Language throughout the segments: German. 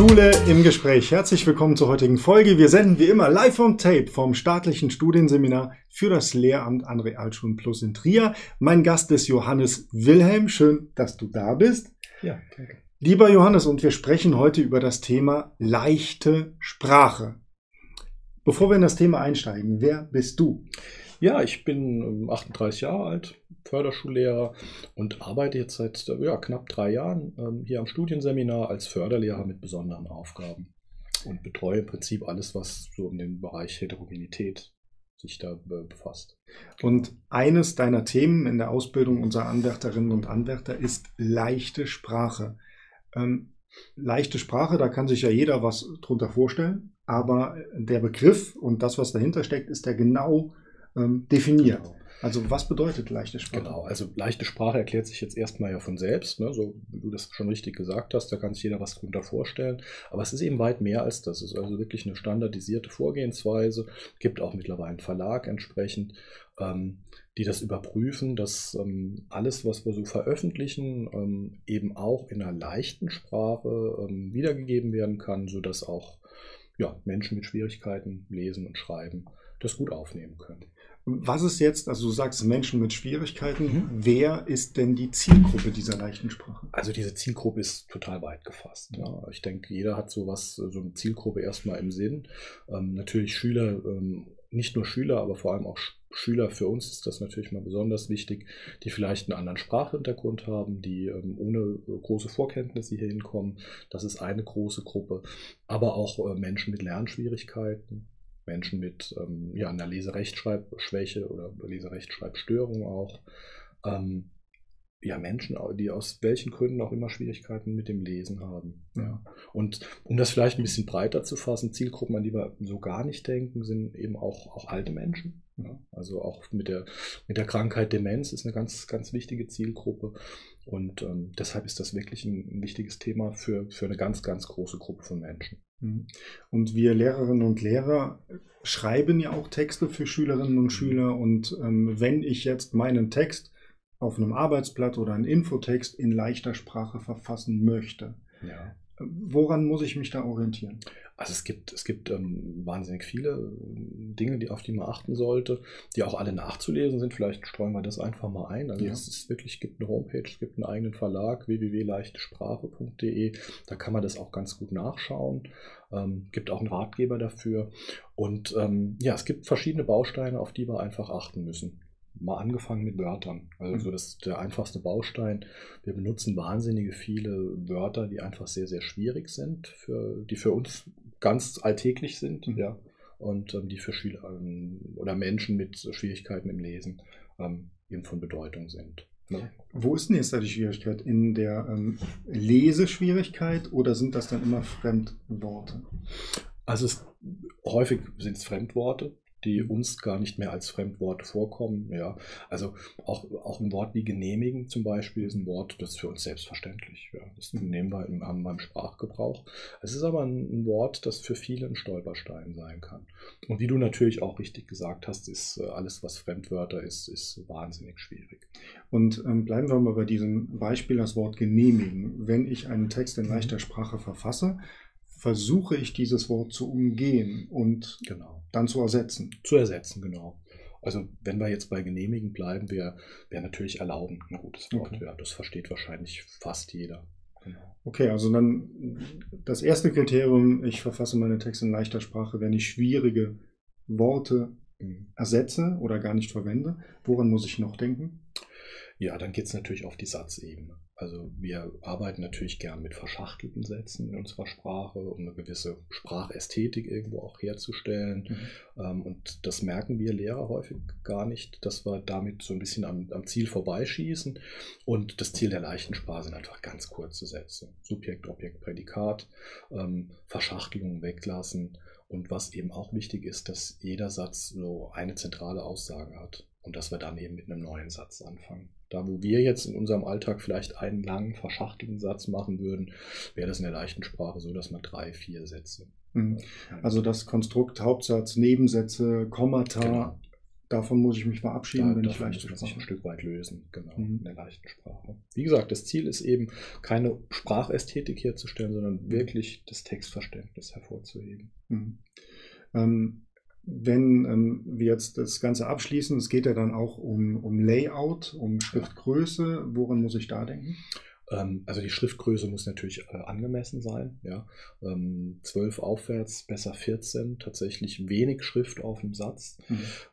Schule im Gespräch. Herzlich willkommen zur heutigen Folge. Wir senden wie immer live on Tape vom staatlichen Studienseminar für das Lehramt an Realschulen Plus in Trier. Mein Gast ist Johannes Wilhelm. Schön, dass du da bist. Ja, danke. Lieber Johannes, und wir sprechen heute über das Thema leichte Sprache. Bevor wir in das Thema einsteigen, wer bist du? Ja, ich bin 38 ähm, Jahre alt, Förderschullehrer und arbeite jetzt seit ja, knapp drei Jahren ähm, hier am Studienseminar als Förderlehrer mit besonderen Aufgaben und betreue im Prinzip alles, was so um den Bereich Heterogenität sich da befasst. Und eines deiner Themen in der Ausbildung unserer Anwärterinnen und Anwärter ist leichte Sprache. Ähm, leichte Sprache, da kann sich ja jeder was drunter vorstellen, aber der Begriff und das, was dahinter steckt, ist ja genau ähm, definiert. Genau. Also was bedeutet leichte Sprache? Genau, also leichte Sprache erklärt sich jetzt erstmal ja von selbst, ne? so wie du das schon richtig gesagt hast, da kann sich jeder was drunter vorstellen. Aber es ist eben weit mehr als das. Es ist also wirklich eine standardisierte Vorgehensweise, gibt auch mittlerweile einen Verlag entsprechend, ähm, die das überprüfen, dass ähm, alles, was wir so veröffentlichen, ähm, eben auch in einer leichten Sprache ähm, wiedergegeben werden kann, sodass auch ja, Menschen mit Schwierigkeiten lesen und schreiben das gut aufnehmen können. Was ist jetzt, also du sagst Menschen mit Schwierigkeiten, mhm. wer ist denn die Zielgruppe dieser leichten Sprache? Also diese Zielgruppe ist total weit gefasst. Ja. Ich denke, jeder hat sowas, so eine Zielgruppe erstmal im Sinn. Ähm, natürlich Schüler, ähm, nicht nur Schüler, aber vor allem auch Schüler, für uns ist das natürlich mal besonders wichtig, die vielleicht einen anderen Sprachhintergrund haben, die ähm, ohne große Vorkenntnisse hier hinkommen. Das ist eine große Gruppe. Aber auch äh, Menschen mit Lernschwierigkeiten, Menschen mit ähm, ja, einer Leserechtschreibschwäche oder Leserechtschreibstörung auch. Ähm, ja, Menschen, die aus welchen Gründen auch immer Schwierigkeiten mit dem Lesen haben. Ja. Und um das vielleicht ein bisschen breiter zu fassen, Zielgruppen, an die wir so gar nicht denken, sind eben auch, auch alte Menschen. Ja. Also auch mit der, mit der Krankheit Demenz ist eine ganz, ganz wichtige Zielgruppe. Und ähm, deshalb ist das wirklich ein, ein, wichtiges Thema für, für eine ganz, ganz große Gruppe von Menschen. Mhm. Und wir Lehrerinnen und Lehrer schreiben ja auch Texte für Schülerinnen und. Schüler. Und ähm, wenn ich jetzt meinen Text auf einem Arbeitsblatt oder einen Infotext in leichter Sprache verfassen möchte, ja. woran muss ich mich da orientieren? Also es gibt, es gibt ähm, wahnsinnig viele Dinge, die, auf die man achten sollte, die auch alle nachzulesen sind. Vielleicht streuen wir das einfach mal ein. Also ja. es ist wirklich, gibt eine Homepage, es gibt einen eigenen Verlag, www.leichtsprache.de. Da kann man das auch ganz gut nachschauen. Ähm, gibt auch einen Ratgeber dafür. Und ähm, ja, es gibt verschiedene Bausteine, auf die wir einfach achten müssen mal angefangen mit Wörtern. Also mhm. das ist der einfachste Baustein. Wir benutzen wahnsinnige viele Wörter, die einfach sehr, sehr schwierig sind, für, die für uns ganz alltäglich sind, mhm. ja, und ähm, die für Schüler ähm, oder Menschen mit Schwierigkeiten im Lesen ähm, eben von Bedeutung sind. Ne? Wo ist denn jetzt da die Schwierigkeit? In der ähm, Leseschwierigkeit oder sind das dann immer Fremdworte? Also es, häufig sind es Fremdworte die uns gar nicht mehr als Fremdworte vorkommen. Ja, also auch, auch ein Wort wie genehmigen zum Beispiel ist ein Wort, das ist für uns selbstverständlich. Ja, das nehmen wir im, haben wir im Sprachgebrauch. Es ist aber ein, Wort, das für viele ein Stolperstein sein kann. Und wie du natürlich auch richtig gesagt hast, ist äh, alles, was Fremdwörter ist, ist wahnsinnig schwierig. Und ähm, bleiben wir mal bei diesem Beispiel, das Wort genehmigen. Wenn ich einen Text in leichter Sprache verfasse, versuche ich dieses Wort zu umgehen und genau. dann zu ersetzen. Zu ersetzen, genau. Also wenn wir jetzt bei genehmigen bleiben, wäre wär natürlich erlauben ein gutes Wort. Okay. Ja, das versteht wahrscheinlich fast jeder. Genau. Okay, also dann das erste Kriterium, ich verfasse meine Texte in leichter Sprache, wenn ich schwierige Worte mhm. ersetze oder gar nicht verwende. Woran muss ich noch denken? Ja, dann geht es natürlich auf die Satzebene. Also wir arbeiten natürlich gern mit verschachtelten Sätzen in unserer Sprache, um eine gewisse Sprachästhetik irgendwo auch herzustellen. Mhm. Ähm, und das merken wir Lehrer häufig gar nicht, dass wir damit so ein bisschen am, am, Ziel vorbeischießen. Und das Ziel der leichten Sprache sind einfach ganz kurze Sätze. Subjekt, Objekt, Prädikat, ähm, Verschachtelung weglassen. Und was eben auch wichtig ist, dass jeder Satz so eine zentrale Aussage hat und dass wir dann eben mit einem neuen Satz anfangen. Da, wo wir jetzt in unserem Alltag vielleicht einen langen, verschachtelten Satz machen würden, wäre das in der leichten Sprache so, dass man drei, vier Sätze. Mhm. Also das Konstrukt Hauptsatz, Nebensätze, Kommata, genau. davon muss ich mich verabschieden, Da, wenn ich leichte man sich ein Sprache. Stück weit lösen, genau, Mhm. in der leichten Sprache. Wie gesagt, das Ziel ist eben, keine Sprachästhetik herzustellen, sondern wirklich das Textverständnis hervorzuheben. Mhm. Ähm, wenn ähm, wir jetzt das Ganze abschließen, es geht ja dann auch um, um Layout, um Schriftgröße. Woran muss ich da denken? Ähm, also die Schriftgröße muss natürlich äh, angemessen sein. Ja? Ähm, 12 aufwärts, besser 14, tatsächlich wenig Schrift auf dem Satz,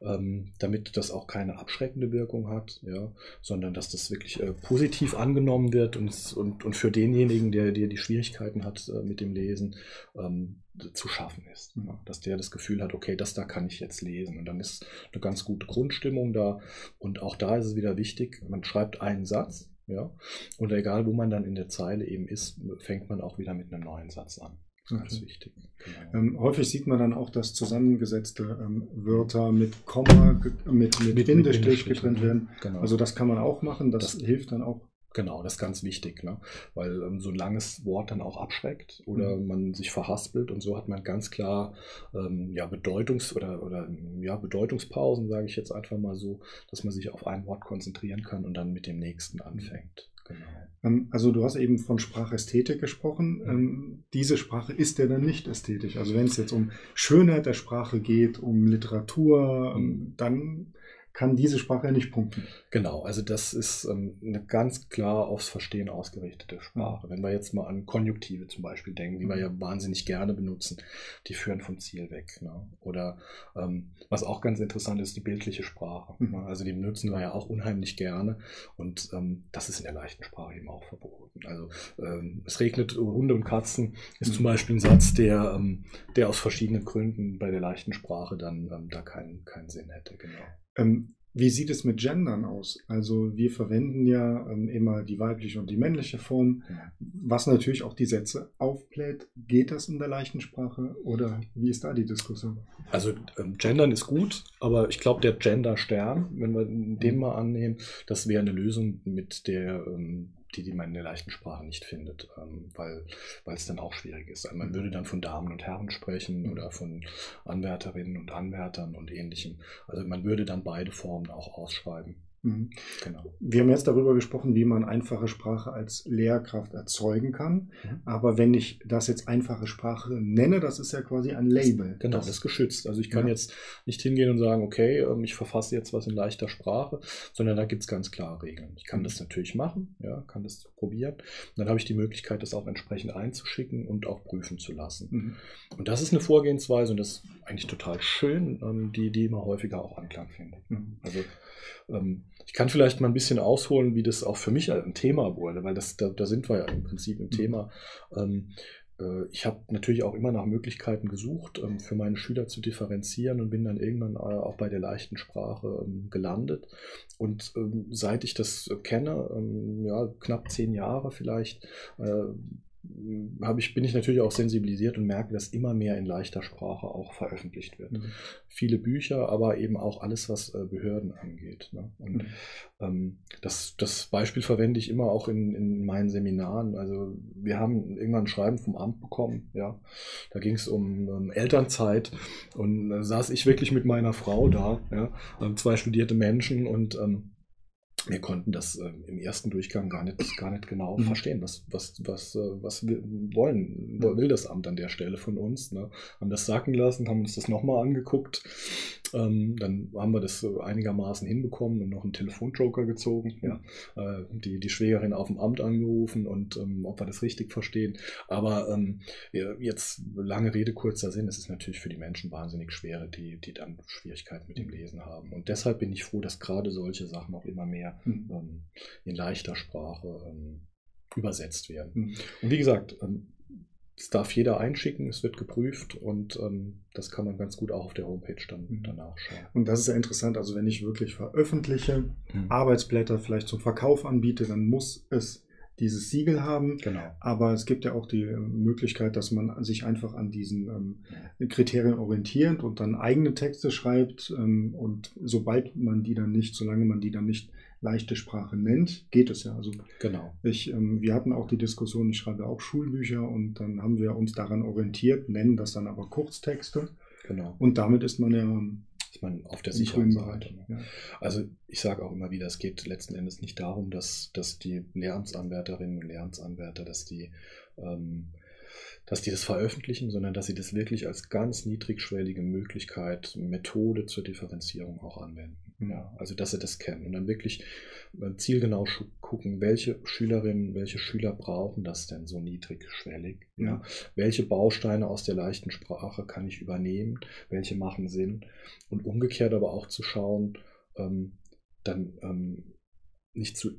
ähm, damit das auch keine abschreckende Wirkung hat, ja? sondern dass das wirklich äh, positiv angenommen wird und, und, und für denjenigen, der, der die Schwierigkeiten hat äh, mit dem Lesen, ähm, zu schaffen ist. Mhm. Ja? Dass der das Gefühl hat, okay, das da kann ich jetzt lesen. Und dann ist eine ganz gute Grundstimmung da. Und auch da ist es wieder wichtig, man schreibt einen Satz. Ja, und egal, wo man dann in der Zeile eben ist, fängt man auch wieder mit einem neuen Satz an. Das ist ganz wichtig. Genau. Ähm, häufig sieht man dann auch, dass zusammengesetzte ähm, Wörter mit Komma, ge- mit, mit, Bindestrich getrennt werden. Genau. Also das kann man auch machen, das, Das- hilft dann auch. Genau, das ist ganz wichtig, ne? weil ähm, so ein langes Wort dann auch abschreckt oder Mhm. man sich verhaspelt und so hat man ganz klar ähm, ja, Bedeutungs- oder, oder ja, Bedeutungspausen, sage ich jetzt einfach mal so, dass man sich auf ein Wort konzentrieren kann und dann mit dem nächsten anfängt. Genau. Ähm, also du hast eben von Sprachästhetik gesprochen. Mhm. Ähm, diese Sprache ist ja dann nicht ästhetisch. Also wenn es jetzt um Schönheit der Sprache geht, um Literatur, ähm, Mhm. dann kann diese Sprache nicht punkten. Genau, also das ist ähm, eine ganz klar aufs Verstehen ausgerichtete Sprache. Wenn wir jetzt mal an Konjunktive zum Beispiel denken, die wir ja wahnsinnig gerne benutzen, die führen vom Ziel weg. Ne? Oder ähm, was auch ganz interessant ist, die bildliche Sprache. Mhm. Ne? Also die benutzen wir ja auch unheimlich gerne und ähm, das ist in der leichten Sprache eben auch verboten. Also ähm, es regnet Hunde und Katzen ist Mhm. zum Beispiel ein Satz, der, ähm, der aus verschiedenen Gründen bei der leichten Sprache dann ähm, da keinen, keinen Sinn hätte. Genau. Ähm, wie sieht es mit Gendern aus? Also wir verwenden ja ähm, immer die weibliche und die männliche Form, was natürlich auch die Sätze aufbläht. Geht das in der leichten Sprache oder wie ist da die Diskussion? Also ähm, Gendern ist gut, aber ich glaube, der Gender-Stern, wenn wir den mal annehmen, das wäre eine Lösung, mit der, ähm, die, die man in der leichten Sprache nicht findet, ähm, weil es dann auch schwierig ist. Also man würde dann von Damen und Herren sprechen oder von Anwärterinnen und Anwärtern und ähnlichem. Also man würde dann beide Formen auch ausschreiben. Mhm. Genau. Wir haben jetzt darüber gesprochen, wie man einfache Sprache als Lehrkraft erzeugen kann. Mhm. Aber wenn ich das jetzt einfache Sprache nenne, das ist ja quasi ein Label. Genau, das ist geschützt. Also ich kann Ja. jetzt nicht hingehen und sagen, okay, ähm, ich verfasse jetzt was in leichter Sprache, sondern da gibt es ganz klare Regeln. Ich kann Mhm. das natürlich machen, ja, kann das probieren. Und dann habe ich die Möglichkeit, das auch entsprechend einzuschicken und auch prüfen zu lassen. Mhm. Und das ist eine Vorgehensweise und das ist eigentlich total schön, ähm, die, die immer häufiger auch Anklang findet. Mhm. Also ähm, ich kann vielleicht mal ein bisschen ausholen, wie das auch für mich ein Thema wurde, weil das, da, da sind wir ja im Prinzip im Thema. Ähm, äh, ich habe natürlich auch immer nach Möglichkeiten gesucht, ähm, für meine Schüler zu differenzieren und bin dann irgendwann äh, auch bei der leichten Sprache ähm, gelandet. Und ähm, seit ich das äh, kenne, ähm, ja, knapp zehn Jahre vielleicht, äh, habe ich, bin ich natürlich auch sensibilisiert und merke, dass immer mehr in leichter Sprache auch veröffentlicht wird. Mhm. Viele Bücher, aber eben auch alles, was äh, Behörden angeht. Ne? Und Mhm. ähm, das, das Beispiel verwende ich immer auch in, in meinen Seminaren. Also wir haben irgendwann ein Schreiben vom Amt bekommen, ja. Da ging es um ähm, Elternzeit und da saß ich wirklich mit meiner Frau da, ja, ähm, zwei studierte Menschen und ähm, wir konnten das ähm, im ersten Durchgang gar nicht, gar nicht genau Mhm. verstehen, was, was, was, äh, was wir wollen, wo- will das Amt an der Stelle von uns. Ne? Haben das sacken lassen, haben uns das nochmal angeguckt. Ähm, dann haben wir das einigermaßen hinbekommen und noch einen Telefonjoker gezogen. Ja? Äh, die, die Schwägerin auf dem Amt angerufen und ähm, ob wir das richtig verstehen. Aber ähm, jetzt lange Rede, kurzer Sinn, es ist natürlich für die Menschen wahnsinnig schwer, die, die dann Schwierigkeiten mit dem Lesen haben. Und deshalb bin ich froh, dass gerade solche Sachen auch immer mehr Mhm. in leichter Sprache übersetzt werden. Mhm. Und wie gesagt, das darf jeder einschicken, es wird geprüft und ähm, das kann man ganz gut auch auf der Homepage dann Mhm. danach schauen. Und das ist ja interessant. Also wenn ich wirklich veröffentliche, Mhm. Arbeitsblätter vielleicht zum Verkauf anbiete, dann muss es dieses Siegel haben. Genau. Aber es gibt ja auch die Möglichkeit, dass man sich einfach an diesen ähm, Kriterien orientiert und dann eigene Texte schreibt. Ähm, und sobald man die dann nicht, solange man die dann nicht leichte Sprache nennt, geht es ja. Also Genau. ich, ähm, wir hatten auch die Diskussion, ich schreibe auch Schulbücher und dann haben wir uns daran orientiert, nennen das dann aber Kurztexte. Genau. Und damit ist man ja ist man auf der sicheren Seite. Ne? Ja. Also ich sage auch immer wieder, es geht letzten Endes nicht darum, dass, dass die Lehramtsanwärterinnen und Lehramtsanwärter, dass die ähm, dass die das veröffentlichen, sondern dass sie das wirklich als ganz niedrigschwellige Möglichkeit, Methode zur Differenzierung auch anwenden. Ja, also dass sie das kennen und dann wirklich äh, zielgenau gucken, welche Schülerinnen, welche Schüler brauchen das denn so niedrigschwellig? Ja. ja. Welche Bausteine aus der leichten Sprache kann ich übernehmen? Welche machen Sinn? Und umgekehrt aber auch zu schauen, ähm, dann ähm, nicht zu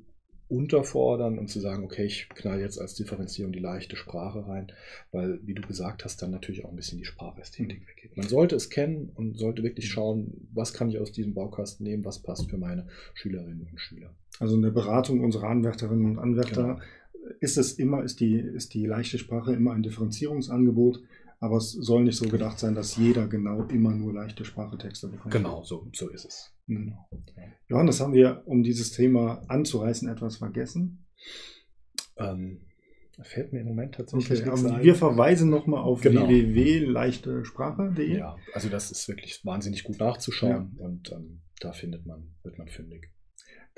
unterfordern und zu sagen, okay, ich knall jetzt als Differenzierung die leichte Sprache rein, weil, wie du gesagt hast, dann natürlich auch ein bisschen die Sprachästhetik mhm. weggeht. Man sollte es kennen und sollte wirklich schauen, was kann ich aus diesem Baukasten nehmen, was passt für meine Schülerinnen und Schüler. Also in der Beratung unserer Anwärterinnen und Anwärter genau. ist es immer, ist die, ist die leichte Sprache immer ein Differenzierungsangebot, aber es soll nicht so gedacht sein, dass jeder genau immer nur leichte Sprachetexte bekommt. Genau, so, so ist es. Mhm. Johannes, haben wir, um dieses Thema anzureißen, etwas vergessen? Ähm, fällt mir im Moment tatsächlich okay, ein. Wir verweisen nochmal auf genau. www.leichtesprache.de. Ja, also das ist wirklich wahnsinnig gut nachzuschauen ja. und ähm, da findet man, wird man fündig.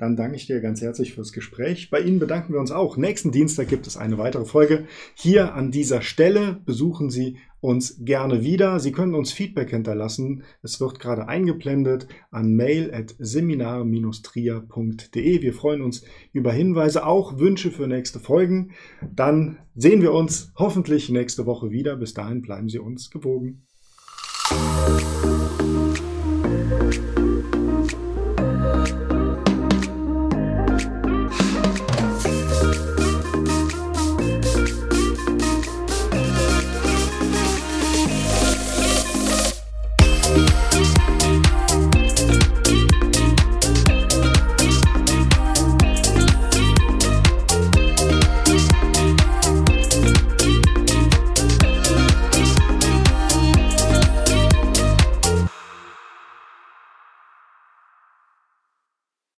Dann danke ich dir ganz herzlich fürs Gespräch. Bei Ihnen bedanken wir uns auch. Nächsten Dienstag gibt es eine weitere Folge. Hier an dieser Stelle besuchen Sie uns gerne wieder. Sie können uns Feedback hinterlassen. Es wird gerade eingeblendet an mail.seminar-trier.de. Wir freuen uns über Hinweise, auch Wünsche für nächste Folgen. Dann sehen wir uns hoffentlich nächste Woche wieder. Bis dahin bleiben Sie uns gewogen.